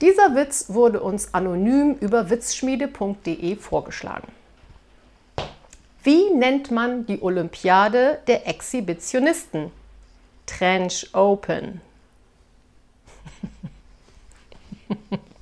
Dieser Witz wurde uns anonym über witzschmiede.de vorgeschlagen. Wie nennt man die Olympiade der Exhibitionisten? Trench Open.